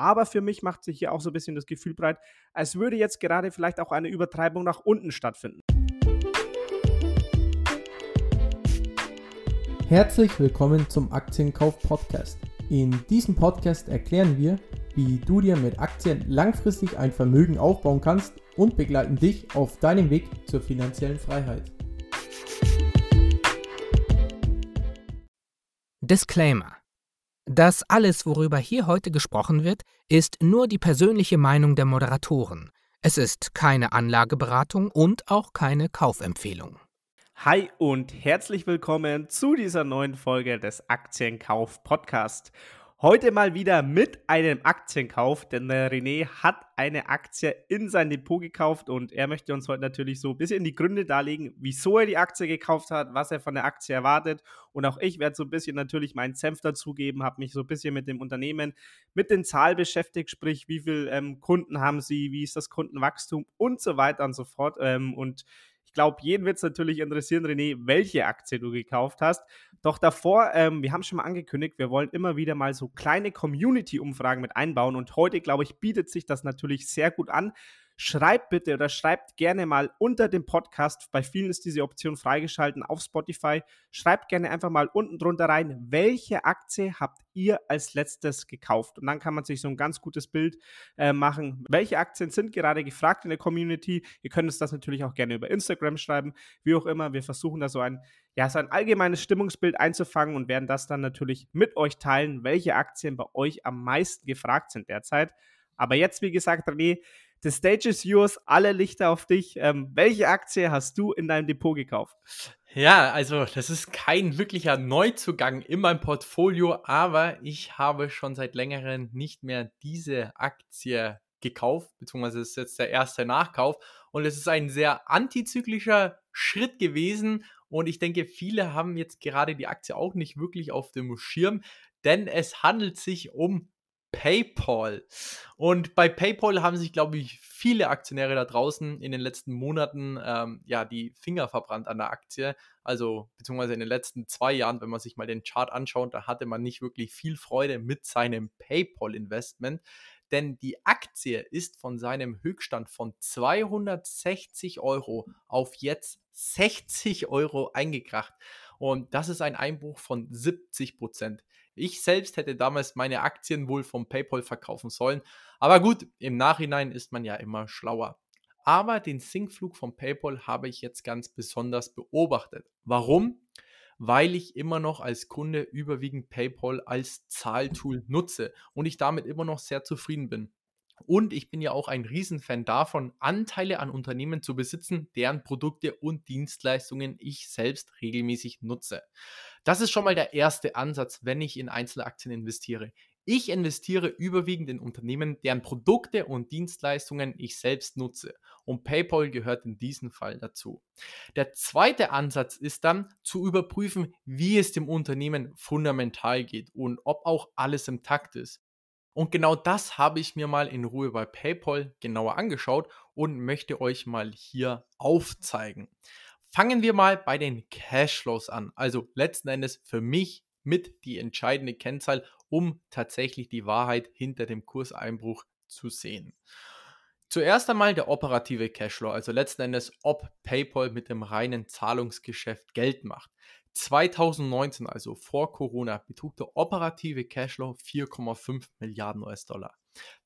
Aber für mich macht sich hier auch so ein bisschen das Gefühl breit, als würde jetzt gerade vielleicht auch eine Übertreibung nach unten stattfinden. Herzlich willkommen zum Aktienkauf Podcast. In diesem Podcast erklären wir, wie du dir mit Aktien langfristig ein Vermögen aufbauen kannst und begleiten dich auf deinem Weg zur finanziellen Freiheit. Disclaimer. Das alles, worüber hier heute gesprochen wird, ist nur die persönliche Meinung der Moderatoren. Es ist keine Anlageberatung und auch keine Kaufempfehlung. Hi und herzlich willkommen zu dieser neuen Folge des Aktienkauf Podcast. Heute mal wieder mit einem Aktienkauf, denn der René hat eine Aktie in sein Depot gekauft und er möchte uns heute natürlich so ein bisschen die Gründe darlegen, wieso er die Aktie gekauft hat, was er von der Aktie erwartet. Und auch ich werde so ein bisschen natürlich meinen Senf dazugeben, habe mich so ein bisschen mit dem Unternehmen, mit den Zahlen beschäftigt, sprich wie viele ähm, Kunden haben sie, wie ist das Kundenwachstum und so weiter und so fort. Ähm, und ich glaube, jeden wird es natürlich interessieren, René, welche Aktie du gekauft hast. Doch davor, ähm, wir haben schon mal angekündigt, wir wollen immer wieder mal so kleine Community-Umfragen mit einbauen. Und heute, glaube ich, bietet sich das natürlich sehr gut an schreibt bitte oder schreibt gerne mal unter dem Podcast, bei vielen ist diese Option freigeschalten auf Spotify, schreibt gerne einfach mal unten drunter rein, welche Aktie habt ihr als letztes gekauft? Und dann kann man sich so ein ganz gutes Bild äh, machen, welche Aktien sind gerade gefragt in der Community. Ihr könnt uns das natürlich auch gerne über Instagram schreiben, wie auch immer. Wir versuchen da so ein, ja, so ein allgemeines Stimmungsbild einzufangen und werden das dann natürlich mit euch teilen, welche Aktien bei euch am meisten gefragt sind derzeit. Aber jetzt, wie gesagt, René, The stage is yours, alle Lichter auf dich. Ähm, welche Aktie hast du in deinem Depot gekauft? Ja, also das ist kein wirklicher Neuzugang in meinem Portfolio, aber ich habe schon seit längerem nicht mehr diese Aktie gekauft, beziehungsweise ist jetzt der erste Nachkauf und es ist ein sehr antizyklischer Schritt gewesen und ich denke, viele haben jetzt gerade die Aktie auch nicht wirklich auf dem Schirm, denn es handelt sich um PayPal. Und bei PayPal haben sich, glaube ich, viele Aktionäre da draußen in den letzten Monaten ähm, ja die Finger verbrannt an der Aktie. Also beziehungsweise in den letzten zwei Jahren, wenn man sich mal den Chart anschaut, da hatte man nicht wirklich viel Freude mit seinem PayPal-Investment. Denn die Aktie ist von seinem Höchststand von 260 Euro auf jetzt 60 Euro eingekracht. Und das ist ein Einbruch von 70 Prozent. Ich selbst hätte damals meine Aktien wohl vom PayPal verkaufen sollen. Aber gut, im Nachhinein ist man ja immer schlauer. Aber den Sinkflug von PayPal habe ich jetzt ganz besonders beobachtet. Warum? Weil ich immer noch als Kunde überwiegend PayPal als Zahltool nutze und ich damit immer noch sehr zufrieden bin. Und ich bin ja auch ein Riesenfan davon, Anteile an Unternehmen zu besitzen, deren Produkte und Dienstleistungen ich selbst regelmäßig nutze. Das ist schon mal der erste Ansatz, wenn ich in Einzelaktien investiere. Ich investiere überwiegend in Unternehmen, deren Produkte und Dienstleistungen ich selbst nutze. Und PayPal gehört in diesem Fall dazu. Der zweite Ansatz ist dann zu überprüfen, wie es dem Unternehmen fundamental geht und ob auch alles im Takt ist. Und genau das habe ich mir mal in Ruhe bei PayPal genauer angeschaut und möchte euch mal hier aufzeigen. Fangen wir mal bei den Cashflows an. Also letzten Endes für mich mit die entscheidende Kennzahl, um tatsächlich die Wahrheit hinter dem Kurseinbruch zu sehen. Zuerst einmal der operative Cashflow, also letzten Endes, ob PayPal mit dem reinen Zahlungsgeschäft Geld macht. 2019, also vor Corona, betrug der operative Cashflow 4,5 Milliarden US-Dollar.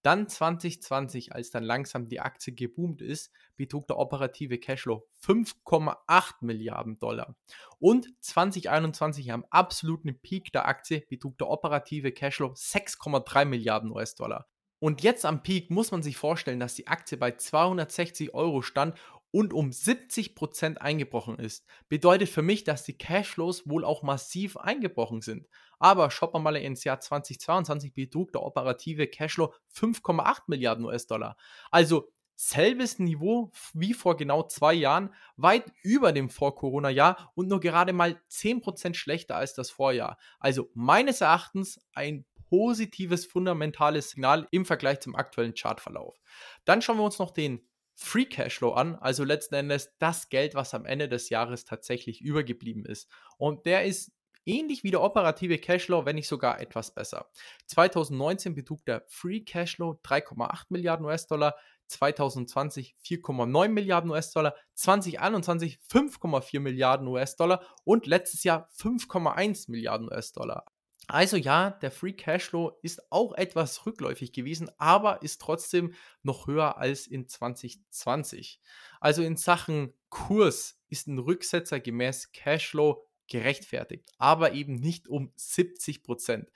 Dann 2020, als dann langsam die Aktie geboomt ist, betrug der operative Cashflow 5,8 Milliarden Dollar. Und 2021 am absoluten Peak der Aktie betrug der operative Cashflow 6,3 Milliarden US-Dollar. Und jetzt am Peak muss man sich vorstellen, dass die Aktie bei 260 Euro stand und um 70% eingebrochen ist, bedeutet für mich, dass die Cashflows wohl auch massiv eingebrochen sind. Aber schaut mal ins Jahr 2022 betrug der operative Cashflow 5,8 Milliarden US-Dollar. Also selbes Niveau wie vor genau zwei Jahren, weit über dem Vor-Corona-Jahr und nur gerade mal 10% schlechter als das Vorjahr. Also meines Erachtens ein positives, fundamentales Signal im Vergleich zum aktuellen Chartverlauf. Dann schauen wir uns noch den Free Cashflow an, also letzten Endes das Geld, was am Ende des Jahres tatsächlich übergeblieben ist. Und der ist ähnlich wie der operative Cashflow, wenn nicht sogar etwas besser. 2019 betrug der Free Cashflow 3,8 Milliarden US-Dollar, 2020 4,9 Milliarden US-Dollar, 2021 5,4 Milliarden US-Dollar und letztes Jahr 5,1 Milliarden US-Dollar. Also ja, der Free Cashflow ist auch etwas rückläufig gewesen, aber ist trotzdem noch höher als in 2020. Also in Sachen Kurs ist ein Rücksetzer gemäß Cashflow gerechtfertigt, aber eben nicht um 70 Prozent.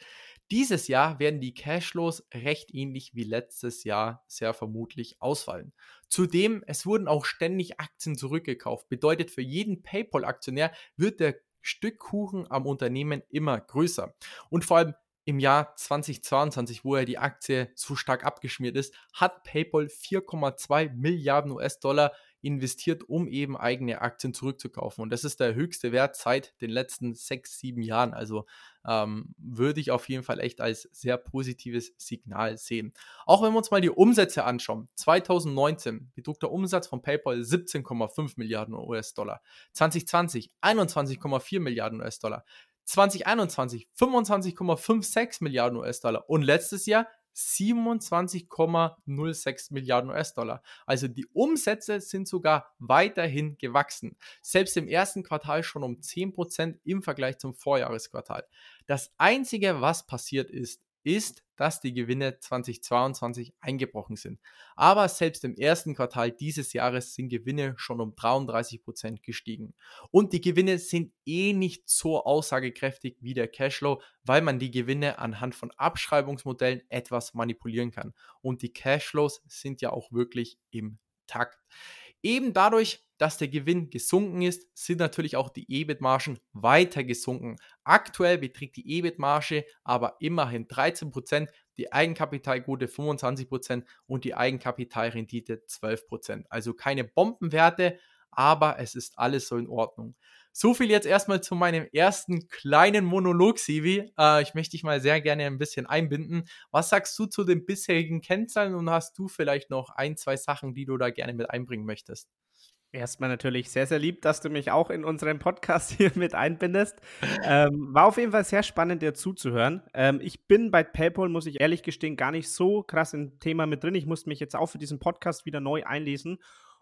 Dieses Jahr werden die Cashflows recht ähnlich wie letztes Jahr sehr vermutlich ausfallen. Zudem, es wurden auch ständig Aktien zurückgekauft. Bedeutet, für jeden PayPal-Aktionär wird der Stück Kuchen am Unternehmen immer größer. Und vor allem im Jahr 2022, wo ja die Aktie so stark abgeschmiert ist, hat PayPal 4,2 Milliarden US-Dollar investiert, um eben eigene Aktien zurückzukaufen. Und das ist der höchste Wert seit den letzten sechs, sieben Jahren. Also ähm, würde ich auf jeden Fall echt als sehr positives Signal sehen. Auch wenn wir uns mal die Umsätze anschauen. 2019 betrug der Umsatz von PayPal 17,5 Milliarden US-Dollar. 2020 21,4 Milliarden US-Dollar. 2021 25,56 Milliarden US-Dollar und letztes Jahr 27,06 Milliarden US-Dollar. Also die Umsätze sind sogar weiterhin gewachsen. Selbst im ersten Quartal schon um 10% im Vergleich zum Vorjahresquartal. Das Einzige, was passiert ist, ist, dass die Gewinne 2022 eingebrochen sind. Aber selbst im ersten Quartal dieses Jahres sind Gewinne schon um 33 Prozent gestiegen. Und die Gewinne sind eh nicht so aussagekräftig wie der Cashflow, weil man die Gewinne anhand von Abschreibungsmodellen etwas manipulieren kann. Und die Cashflows sind ja auch wirklich im Takt. Eben dadurch, dass der Gewinn gesunken ist, sind natürlich auch die EBIT-Margen weiter gesunken. Aktuell beträgt die EBIT-Marge aber immerhin 13%, die Eigenkapitalquote 25% und die Eigenkapitalrendite 12%. Also keine Bombenwerte, aber es ist alles so in Ordnung. So viel jetzt erstmal zu meinem ersten kleinen Monolog, Sivi. Äh, ich möchte dich mal sehr gerne ein bisschen einbinden. Was sagst du zu den bisherigen Kennzahlen und hast du vielleicht noch ein, zwei Sachen, die du da gerne mit einbringen möchtest? Erstmal natürlich sehr, sehr lieb, dass du mich auch in unserem Podcast hier mit einbindest. Ähm, war auf jeden Fall sehr spannend, dir zuzuhören. Ähm, ich bin bei PayPal, muss ich ehrlich gestehen, gar nicht so krass im Thema mit drin. Ich musste mich jetzt auch für diesen Podcast wieder neu einlesen,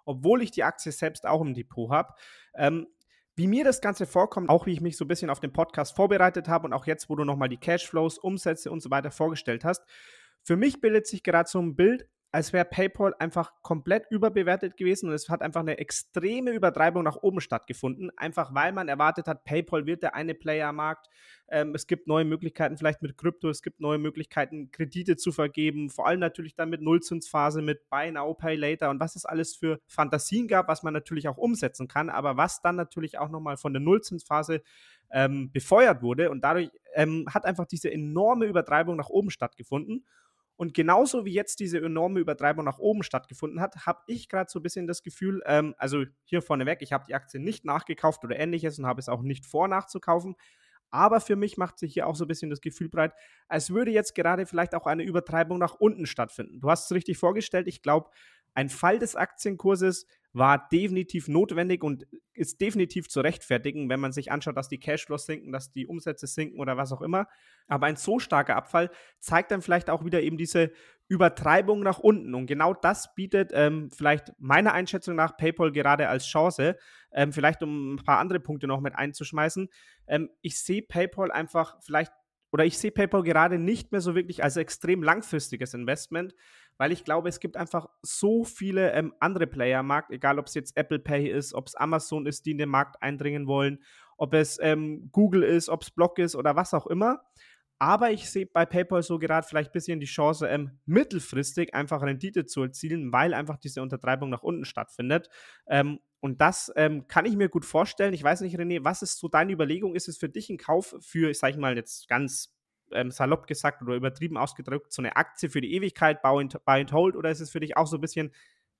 obwohl ich die Aktie selbst auch im Depot habe. Ähm, wie mir das Ganze vorkommt, auch wie ich mich so ein bisschen auf den Podcast vorbereitet habe und auch jetzt, wo du nochmal die Cashflows, Umsätze und so weiter vorgestellt hast, für mich bildet sich gerade so ein Bild, als wäre PayPal einfach komplett überbewertet gewesen und es hat einfach eine extreme Übertreibung nach oben stattgefunden, einfach weil man erwartet hat, PayPal wird der eine Player am Markt. Ähm, es gibt neue Möglichkeiten vielleicht mit Krypto, es gibt neue Möglichkeiten, Kredite zu vergeben, vor allem natürlich dann mit Nullzinsphase, mit Buy Now, Pay Later und was es alles für Fantasien gab, was man natürlich auch umsetzen kann, aber was dann natürlich auch nochmal von der Nullzinsphase ähm, befeuert wurde und dadurch ähm, hat einfach diese enorme Übertreibung nach oben stattgefunden. Und genauso wie jetzt diese enorme Übertreibung nach oben stattgefunden hat, habe ich gerade so ein bisschen das Gefühl, ähm, also hier vorneweg, ich habe die Aktie nicht nachgekauft oder ähnliches und habe es auch nicht vor nachzukaufen. Aber für mich macht sich hier auch so ein bisschen das Gefühl breit, als würde jetzt gerade vielleicht auch eine Übertreibung nach unten stattfinden. Du hast es richtig vorgestellt. Ich glaube, ein Fall des Aktienkurses war definitiv notwendig und ist definitiv zu rechtfertigen, wenn man sich anschaut, dass die Cashflows sinken, dass die Umsätze sinken oder was auch immer. Aber ein so starker Abfall zeigt dann vielleicht auch wieder eben diese Übertreibung nach unten. Und genau das bietet ähm, vielleicht meiner Einschätzung nach PayPal gerade als Chance, ähm, vielleicht um ein paar andere Punkte noch mit einzuschmeißen. Ähm, ich sehe PayPal einfach vielleicht, oder ich sehe PayPal gerade nicht mehr so wirklich als extrem langfristiges Investment, weil ich glaube, es gibt einfach so viele ähm, andere Player am Markt, egal ob es jetzt Apple Pay ist, ob es Amazon ist, die in den Markt eindringen wollen, ob es ähm, Google ist, ob es Block ist oder was auch immer. Aber ich sehe bei PayPal so gerade vielleicht ein bisschen die Chance, ähm, mittelfristig einfach Rendite zu erzielen, weil einfach diese Untertreibung nach unten stattfindet. Ähm, und das ähm, kann ich mir gut vorstellen. Ich weiß nicht, René, was ist so deine Überlegung? Ist es für dich ein Kauf für, ich sage mal jetzt ganz ähm, salopp gesagt oder übertrieben ausgedrückt, so eine Aktie für die Ewigkeit, buy and, buy and hold, oder ist es für dich auch so ein bisschen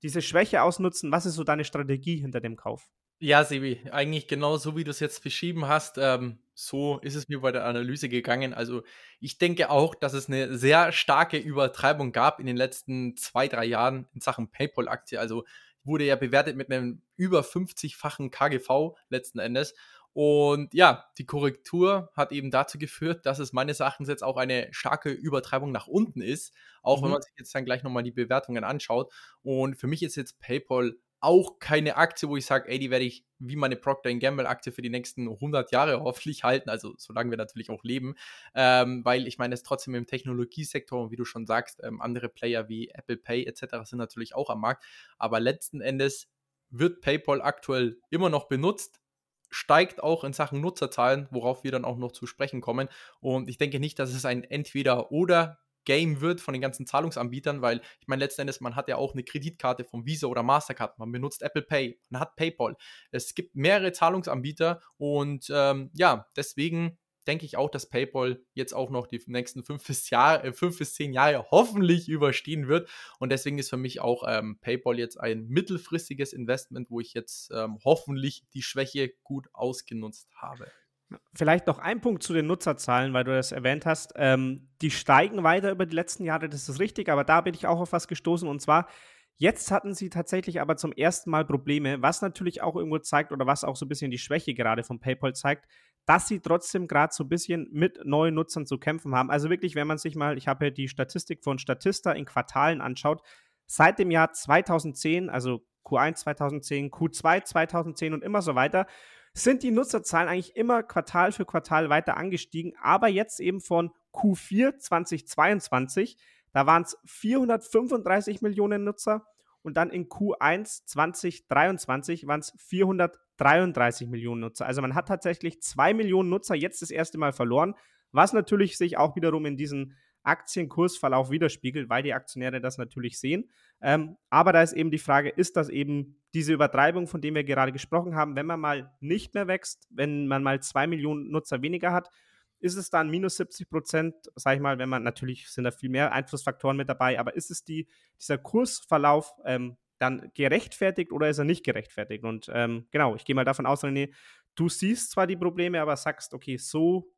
diese Schwäche ausnutzen? Was ist so deine Strategie hinter dem Kauf? Ja, Sebi, eigentlich genau so, wie du es jetzt beschrieben hast, ähm, so ist es mir bei der Analyse gegangen. Also ich denke auch, dass es eine sehr starke Übertreibung gab in den letzten zwei, drei Jahren in Sachen PayPal-Aktie. Also wurde ja bewertet mit einem über 50-fachen KGV letzten Endes. Und ja, die Korrektur hat eben dazu geführt, dass es meines Erachtens jetzt auch eine starke Übertreibung nach unten ist, auch mhm. wenn man sich jetzt dann gleich nochmal die Bewertungen anschaut. Und für mich ist jetzt PayPal auch keine Aktie, wo ich sage, ey, die werde ich wie meine Procter Gamble Aktie für die nächsten 100 Jahre hoffentlich halten, also solange wir natürlich auch leben, ähm, weil ich meine, es trotzdem im Technologiesektor und wie du schon sagst, ähm, andere Player wie Apple Pay etc. sind natürlich auch am Markt, aber letzten Endes wird PayPal aktuell immer noch benutzt, steigt auch in Sachen Nutzerzahlen, worauf wir dann auch noch zu sprechen kommen. Und ich denke nicht, dass es ein Entweder-Oder Game wird von den ganzen Zahlungsanbietern, weil ich meine, letzten Endes, man hat ja auch eine Kreditkarte von Visa oder Mastercard, man benutzt Apple Pay, man hat PayPal. Es gibt mehrere Zahlungsanbieter und ähm, ja, deswegen denke ich auch, dass PayPal jetzt auch noch die nächsten fünf bis, Jahr, äh, fünf bis zehn Jahre hoffentlich überstehen wird. Und deswegen ist für mich auch ähm, PayPal jetzt ein mittelfristiges Investment, wo ich jetzt ähm, hoffentlich die Schwäche gut ausgenutzt habe. Vielleicht noch ein Punkt zu den Nutzerzahlen, weil du das erwähnt hast. Ähm, die steigen weiter über die letzten Jahre, das ist richtig, aber da bin ich auch auf was gestoßen und zwar, jetzt hatten sie tatsächlich aber zum ersten Mal Probleme, was natürlich auch irgendwo zeigt oder was auch so ein bisschen die Schwäche gerade von PayPal zeigt, dass sie trotzdem gerade so ein bisschen mit neuen Nutzern zu kämpfen haben. Also wirklich, wenn man sich mal, ich habe ja die Statistik von Statista in Quartalen anschaut, seit dem Jahr 2010, also Q1 2010, Q2 2010 und immer so weiter, sind die Nutzerzahlen eigentlich immer Quartal für Quartal weiter angestiegen, aber jetzt eben von Q4 2022, da waren es 435 Millionen Nutzer und dann in Q1 2023 waren es 433 Millionen Nutzer. Also man hat tatsächlich zwei Millionen Nutzer jetzt das erste Mal verloren, was natürlich sich auch wiederum in diesen Aktienkursverlauf widerspiegelt, weil die Aktionäre das natürlich sehen. Ähm, aber da ist eben die Frage, ist das eben diese Übertreibung, von der wir gerade gesprochen haben, wenn man mal nicht mehr wächst, wenn man mal zwei Millionen Nutzer weniger hat, ist es dann minus 70 Prozent, sag ich mal, wenn man natürlich sind da viel mehr Einflussfaktoren mit dabei, aber ist es die, dieser Kursverlauf ähm, dann gerechtfertigt oder ist er nicht gerechtfertigt? Und ähm, genau, ich gehe mal davon aus, René, du siehst zwar die Probleme, aber sagst, okay, so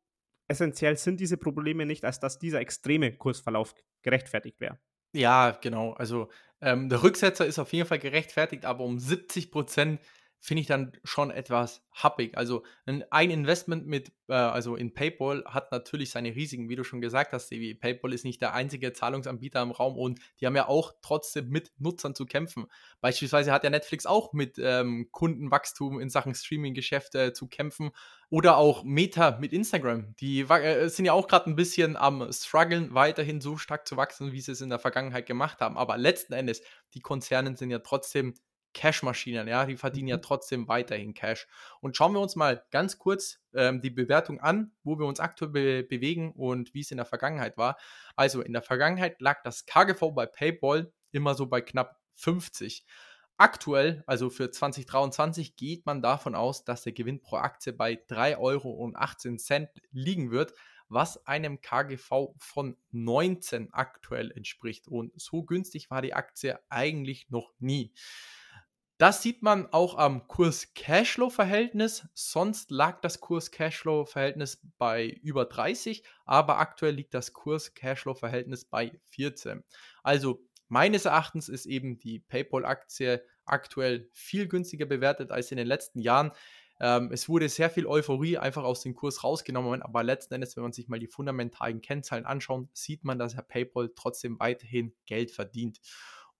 essentiell sind diese Probleme nicht, als dass dieser extreme Kursverlauf gerechtfertigt wäre. Ja, genau. Also ähm, der Rücksetzer ist auf jeden Fall gerechtfertigt, aber um 70 Prozent finde ich dann schon etwas happig. Also ein Investment mit, äh, also in PayPal hat natürlich seine Risiken, wie du schon gesagt hast, Sevi. PayPal ist nicht der einzige Zahlungsanbieter im Raum und die haben ja auch trotzdem mit Nutzern zu kämpfen. Beispielsweise hat ja Netflix auch mit ähm, Kundenwachstum in Sachen Streaming-Geschäfte zu kämpfen oder auch Meta mit Instagram. Die äh, sind ja auch gerade ein bisschen am struggeln, weiterhin so stark zu wachsen, wie sie es in der Vergangenheit gemacht haben. Aber letzten Endes, die Konzerne sind ja trotzdem Cash-Maschinen, ja, die verdienen ja mhm. trotzdem weiterhin Cash. Und schauen wir uns mal ganz kurz ähm, die Bewertung an, wo wir uns aktuell be bewegen und wie es in der Vergangenheit war. Also in der Vergangenheit lag das KGV bei PayPal immer so bei knapp 50. Aktuell, also für 2023, geht man davon aus, dass der Gewinn pro Aktie bei 3,18 Euro liegen wird, was einem KGV von 19 aktuell entspricht. Und so günstig war die Aktie eigentlich noch nie. Das sieht man auch am Kurs-Cashflow-Verhältnis. Sonst lag das Kurs-Cashflow-Verhältnis bei über 30, aber aktuell liegt das Kurs-Cashflow-Verhältnis bei 14. Also meines Erachtens ist eben die PayPal-Aktie aktuell viel günstiger bewertet als in den letzten Jahren. Ähm, es wurde sehr viel Euphorie einfach aus dem Kurs rausgenommen, aber letzten Endes, wenn man sich mal die fundamentalen Kennzahlen anschaut, sieht man, dass Herr PayPal trotzdem weiterhin Geld verdient.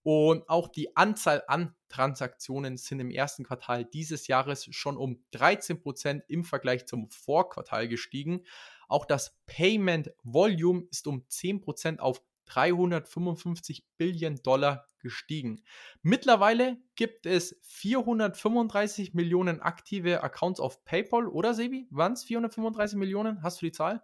Und auch die Anzahl an Transaktionen sind im ersten Quartal dieses Jahres schon um 13% im Vergleich zum Vorquartal gestiegen. Auch das Payment Volume ist um 10% auf 355 Billionen Dollar gestiegen. Mittlerweile gibt es 435 Millionen aktive Accounts auf PayPal, oder Sebi? Waren es 435 Millionen? Hast du die Zahl?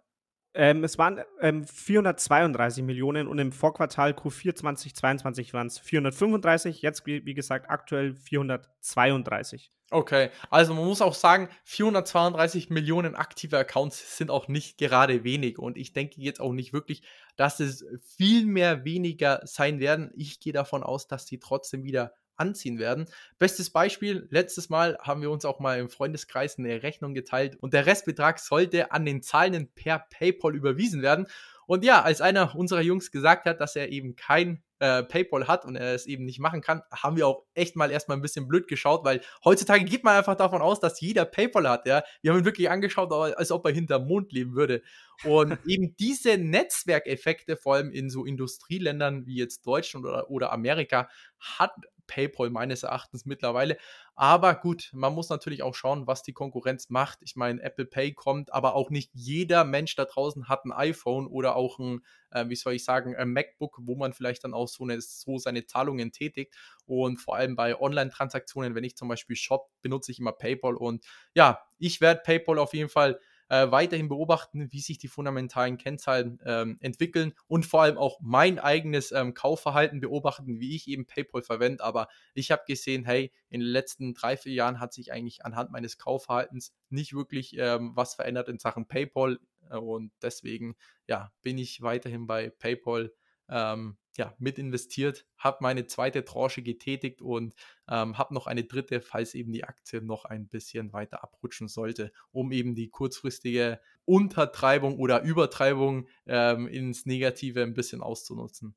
Ähm, es waren ähm, 432 Millionen und im Vorquartal Q4 2022 waren es 435, jetzt wie, wie gesagt aktuell 432. Okay, also man muss auch sagen, 432 Millionen aktive Accounts sind auch nicht gerade wenig und ich denke jetzt auch nicht wirklich, dass es viel mehr weniger sein werden. Ich gehe davon aus, dass die trotzdem wieder anziehen werden. Bestes Beispiel, letztes Mal haben wir uns auch mal im Freundeskreis eine Rechnung geteilt und der Restbetrag sollte an den Zahlenden per PayPal überwiesen werden. Und ja, als einer unserer Jungs gesagt hat, dass er eben kein äh, PayPal hat und er es eben nicht machen kann, haben wir auch echt mal erstmal ein bisschen blöd geschaut, weil heutzutage geht man einfach davon aus, dass jeder PayPal hat. Ja? Wir haben ihn wirklich angeschaut, als ob er hinterm Mond leben würde. Und eben diese Netzwerkeffekte, vor allem in so Industrieländern wie jetzt Deutschland oder, oder Amerika, hat PayPal meines Erachtens mittlerweile. Aber gut, man muss natürlich auch schauen, was die Konkurrenz macht. Ich meine, Apple Pay kommt, aber auch nicht jeder Mensch da draußen hat ein iPhone oder auch ein, äh, wie soll ich sagen, ein MacBook, wo man vielleicht dann auch so, eine, so seine Zahlungen tätigt. Und vor allem bei Online-Transaktionen, wenn ich zum Beispiel shop, benutze ich immer PayPal. Und ja, ich werde PayPal auf jeden Fall äh, weiterhin beobachten, wie sich die fundamentalen Kennzahlen ähm, entwickeln und vor allem auch mein eigenes ähm, Kaufverhalten beobachten, wie ich eben PayPal verwende. Aber ich habe gesehen, hey, in den letzten drei, vier Jahren hat sich eigentlich anhand meines Kaufverhaltens nicht wirklich ähm, was verändert in Sachen PayPal. Äh, und deswegen, ja, bin ich weiterhin bei PayPal ähm, ja, mit investiert, habe meine zweite Tranche getätigt und ähm, habe noch eine dritte, falls eben die Aktie noch ein bisschen weiter abrutschen sollte, um eben die kurzfristige Untertreibung oder Übertreibung ähm, ins Negative ein bisschen auszunutzen.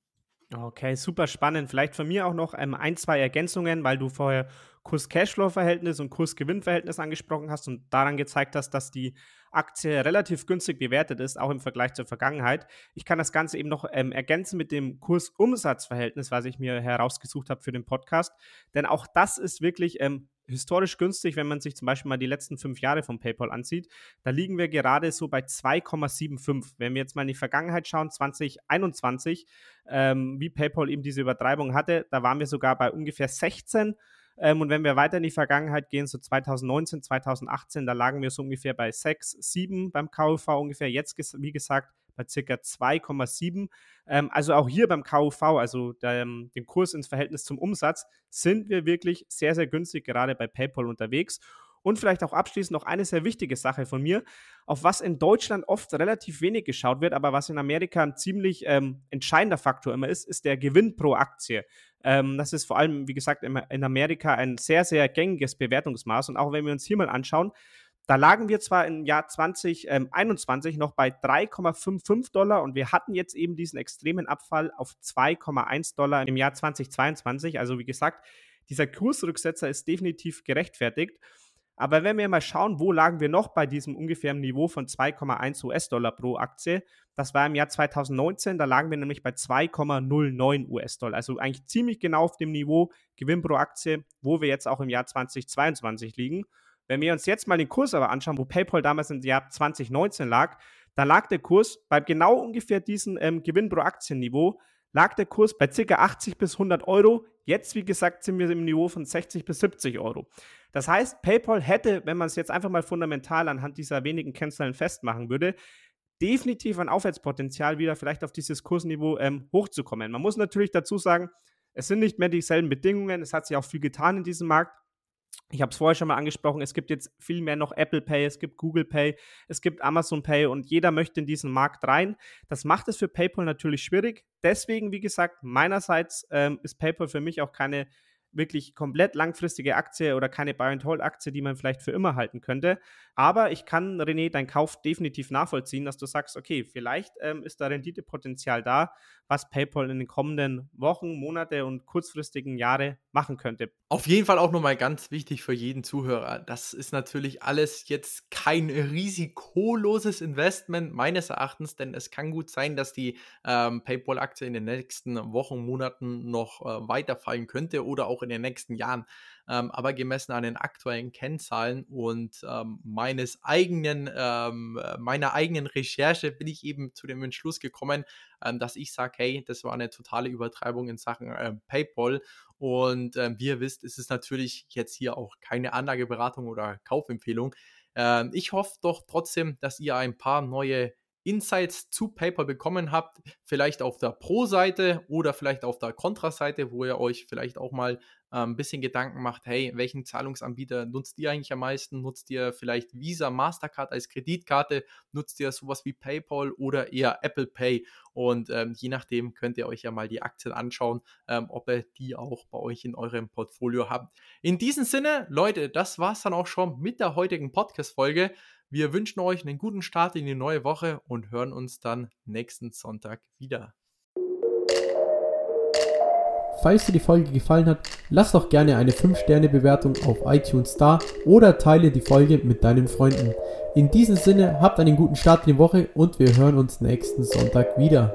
Okay, super spannend. Vielleicht von mir auch noch ähm, ein, zwei Ergänzungen, weil du vorher Kurs-Cashflow-Verhältnis und Kurs-Gewinn-Verhältnis angesprochen hast und daran gezeigt hast, dass die Aktie relativ günstig bewertet ist, auch im Vergleich zur Vergangenheit. Ich kann das Ganze eben noch ähm, ergänzen mit dem Kurs-Umsatz-Verhältnis, was ich mir herausgesucht habe für den Podcast. Denn auch das ist wirklich ähm, historisch günstig, wenn man sich zum Beispiel mal die letzten fünf Jahre von PayPal ansieht. Da liegen wir gerade so bei 2,75. Wenn wir jetzt mal in die Vergangenheit schauen, 2021, ähm, wie PayPal eben diese Übertreibung hatte, da waren wir sogar bei ungefähr 16. Ähm, und wenn wir weiter in die Vergangenheit gehen, so 2019, 2018, da lagen wir so ungefähr bei 6, 7 beim KUV ungefähr. Jetzt, wie gesagt, bei circa 2,7. Ähm, also auch hier beim KUV, also der, ähm, den Kurs ins Verhältnis zum Umsatz, sind wir wirklich sehr, sehr günstig gerade bei PayPal unterwegs. Und vielleicht auch abschließend noch eine sehr wichtige Sache von mir, auf was in Deutschland oft relativ wenig geschaut wird, aber was in Amerika ein ziemlich ähm, entscheidender Faktor immer ist, ist der Gewinn pro Aktie. Ähm, das ist vor allem, wie gesagt, in Amerika ein sehr, sehr gängiges Bewertungsmaß. Und auch wenn wir uns hier mal anschauen, da lagen wir zwar im Jahr 2021 noch bei 3,55 Dollar und wir hatten jetzt eben diesen extremen Abfall auf 2,1 Dollar im Jahr 2022. Also wie gesagt, dieser Kursrücksetzer ist definitiv gerechtfertigt. Aber wenn wir mal schauen, wo lagen wir noch bei diesem ungefähren Niveau von 2,1 US-Dollar pro Aktie, das war im Jahr 2019, da lagen wir nämlich bei 2,09 US-Dollar. Also eigentlich ziemlich genau auf dem Niveau Gewinn pro Aktie, wo wir jetzt auch im Jahr 2022 liegen. Wenn wir uns jetzt mal den Kurs aber anschauen, wo PayPal damals im Jahr 2019 lag, da lag der Kurs bei genau ungefähr diesem ähm, Gewinn pro Aktienniveau, lag der Kurs bei ca. 80 bis 100 Euro. Jetzt, wie gesagt, sind wir im Niveau von 60 bis 70 Euro. Das heißt, PayPal hätte, wenn man es jetzt einfach mal fundamental anhand dieser wenigen Kennzahlen festmachen würde, definitiv ein Aufwärtspotenzial, wieder vielleicht auf dieses Kursniveau ähm, hochzukommen. Man muss natürlich dazu sagen, es sind nicht mehr dieselben Bedingungen, es hat sich auch viel getan in diesem Markt. Ich habe es vorher schon mal angesprochen, es gibt jetzt viel mehr noch Apple Pay, es gibt Google Pay, es gibt Amazon Pay und jeder möchte in diesen Markt rein. Das macht es für PayPal natürlich schwierig. Deswegen, wie gesagt, meinerseits ähm, ist PayPal für mich auch keine wirklich komplett langfristige Aktie oder keine Buy-and-Hold-Aktie, die man vielleicht für immer halten könnte. Aber ich kann, René, deinen Kauf definitiv nachvollziehen, dass du sagst, okay, vielleicht ähm, ist da Renditepotenzial da, was PayPal in den kommenden Wochen, Monate und kurzfristigen Jahre machen könnte. Auf jeden Fall auch nochmal ganz wichtig für jeden Zuhörer. Das ist natürlich alles jetzt kein risikoloses Investment meines Erachtens, denn es kann gut sein, dass die ähm, PayPal-Aktie in den nächsten Wochen, Monaten noch äh, weiterfallen könnte oder auch in den nächsten Jahren. Ähm, aber gemessen an den aktuellen Kennzahlen und ähm, meines eigenen, ähm, meiner eigenen Recherche bin ich eben zu dem Entschluss gekommen, ähm, dass ich sage, hey, das war eine totale Übertreibung in Sachen äh, PayPal. Und äh, wie ihr wisst, ist es natürlich jetzt hier auch keine Anlageberatung oder Kaufempfehlung. Ähm, ich hoffe doch trotzdem, dass ihr ein paar neue Insights zu PayPal bekommen habt, vielleicht auf der Pro-Seite oder vielleicht auf der Contra-Seite, wo ihr euch vielleicht auch mal äh, ein bisschen Gedanken macht, hey, welchen Zahlungsanbieter nutzt ihr eigentlich am meisten? Nutzt ihr vielleicht Visa, Mastercard als Kreditkarte? Nutzt ihr sowas wie PayPal oder eher Apple Pay? Und ähm, je nachdem könnt ihr euch ja mal die Aktien anschauen, ähm, ob ihr die auch bei euch in eurem Portfolio habt. In diesem Sinne, Leute, das war es dann auch schon mit der heutigen Podcast-Folge. Wir wünschen euch einen guten Start in die neue Woche und hören uns dann nächsten Sonntag wieder. falls dir die Folge gefallen hat, lass doch gerne eine 5-Sterne-Bewertung auf iTunes da oder teile die Folge mit deinen Freunden. In diesem Sinne, habt einen guten Start in die Woche und wir hören uns nächsten Sonntag wieder.